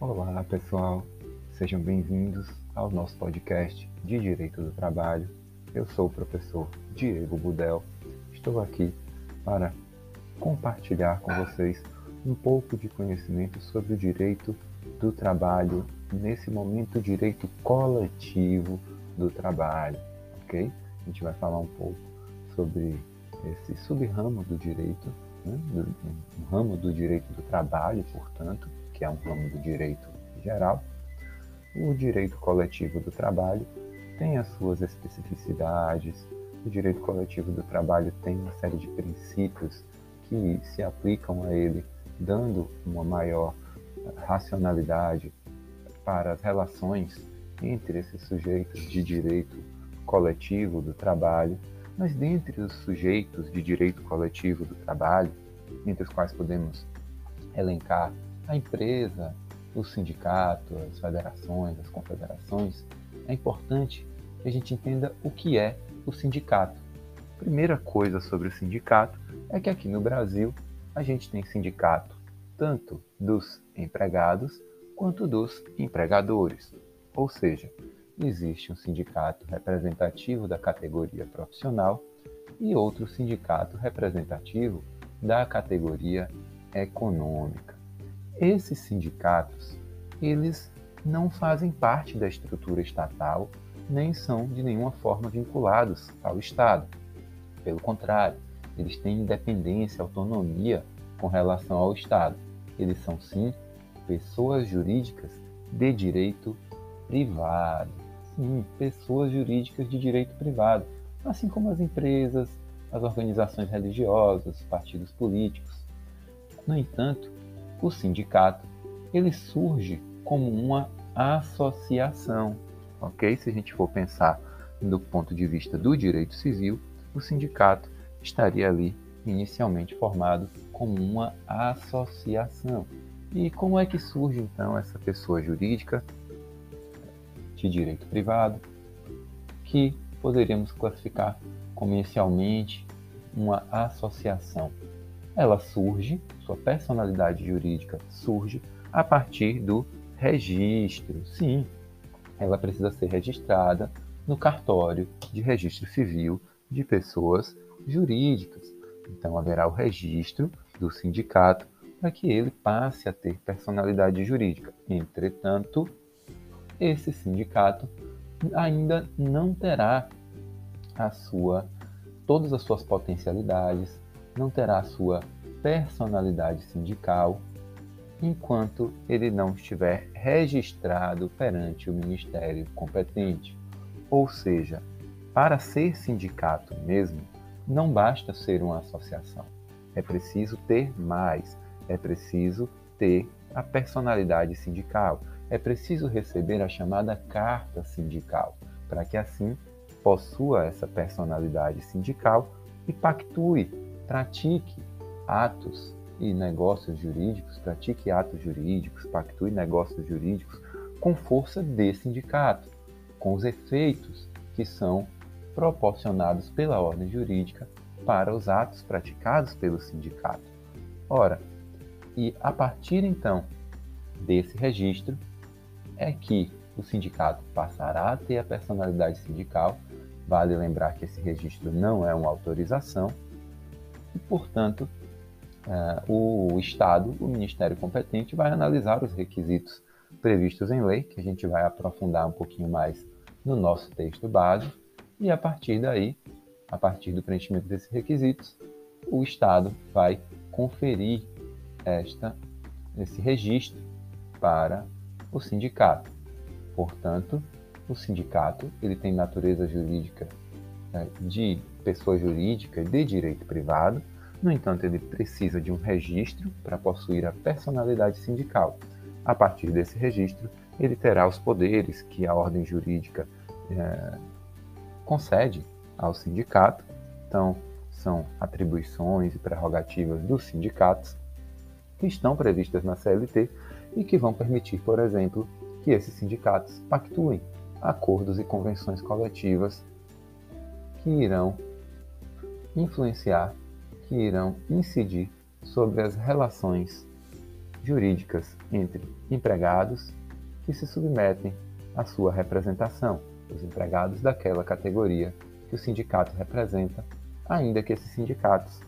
Olá, pessoal. Sejam bem-vindos ao nosso podcast de Direito do Trabalho. Eu sou o professor Diego Budel. Estou aqui para compartilhar com vocês um pouco de conhecimento sobre o direito do trabalho, nesse momento, direito coletivo do trabalho, ok? A gente vai falar um pouco sobre esse subramo do direito, né? um ramo do direito do trabalho, portanto, que é um ramo do direito geral. O direito coletivo do trabalho tem as suas especificidades. O direito coletivo do trabalho tem uma série de princípios que se aplicam a ele, dando uma maior racionalidade para as relações entre esses sujeitos de direito coletivo do trabalho, mas dentre os sujeitos de direito coletivo do trabalho, entre os quais podemos elencar a empresa, o sindicato, as federações, as confederações, é importante que a gente entenda o que é o sindicato. Primeira coisa sobre o sindicato é que aqui no Brasil a gente tem sindicato tanto dos empregados quanto dos empregadores. Ou seja, existe um sindicato representativo da categoria profissional e outro sindicato representativo da categoria econômica. Esses sindicatos, eles não fazem parte da estrutura estatal, nem são de nenhuma forma vinculados ao Estado. Pelo contrário, eles têm independência, autonomia com relação ao Estado. Eles são sim pessoas jurídicas de direito privado. Sim, pessoas jurídicas de direito privado, assim como as empresas, as organizações religiosas, partidos políticos. No entanto, o sindicato ele surge como uma associação, ok? Se a gente for pensar do ponto de vista do direito civil, o sindicato estaria ali inicialmente formado como uma associação. E como é que surge então essa pessoa jurídica de direito privado, que poderíamos classificar como inicialmente uma associação? Ela surge, sua personalidade jurídica surge a partir do registro. Sim, ela precisa ser registrada no cartório de registro civil de pessoas jurídicas. Então haverá o registro do sindicato para que ele passe a ter personalidade jurídica. Entretanto, esse sindicato ainda não terá a sua todas as suas potencialidades, não terá sua personalidade sindical enquanto ele não estiver registrado perante o ministério competente. Ou seja, para ser sindicato mesmo, não basta ser uma associação. É preciso ter mais, é preciso ter a personalidade sindical, é preciso receber a chamada carta sindical, para que assim possua essa personalidade sindical e pactue, pratique atos e negócios jurídicos, pratique atos jurídicos, pactue negócios jurídicos com força de sindicato, com os efeitos que são proporcionados pela ordem jurídica para os atos praticados pelo sindicato. Ora, e a partir então desse registro é que o sindicato passará a ter a personalidade sindical. Vale lembrar que esse registro não é uma autorização e, portanto, uh, o Estado, o Ministério competente, vai analisar os requisitos previstos em lei, que a gente vai aprofundar um pouquinho mais no nosso texto base, e a partir daí, a partir do preenchimento desses requisitos, o Estado vai conferir esta, esse registro para o sindicato. Portanto, o sindicato ele tem natureza jurídica né, de pessoa jurídica de direito privado, no entanto, ele precisa de um registro para possuir a personalidade sindical. A partir desse registro, ele terá os poderes que a ordem jurídica é, concede ao sindicato. Então, são atribuições e prerrogativas dos sindicatos que estão previstas na CLT e que vão permitir, por exemplo, que esses sindicatos pactuem acordos e convenções coletivas que irão influenciar, que irão incidir sobre as relações jurídicas entre empregados que se submetem à sua representação, os empregados daquela categoria que o sindicato representa, ainda que esses sindicatos,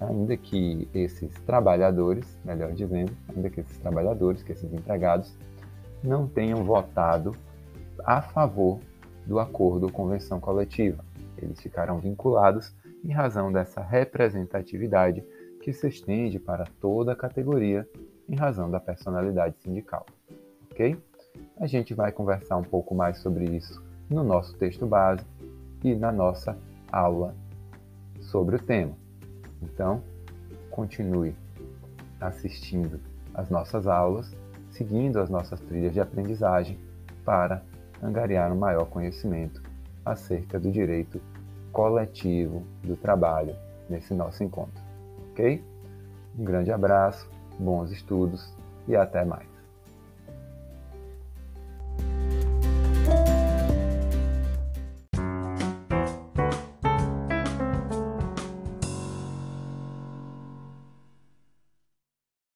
ainda que esses trabalhadores, melhor dizendo, ainda que esses trabalhadores, que esses empregados, não tenham votado a favor do acordo ou convenção coletiva. Eles ficarão vinculados em razão dessa representatividade que se estende para toda a categoria em razão da personalidade sindical. Ok? A gente vai conversar um pouco mais sobre isso no nosso texto base e na nossa aula sobre o tema. Então, continue assistindo às nossas aulas, seguindo as nossas trilhas de aprendizagem para angariar um maior conhecimento acerca do direito coletivo do trabalho nesse nosso encontro. Ok? Um grande abraço, bons estudos e até mais.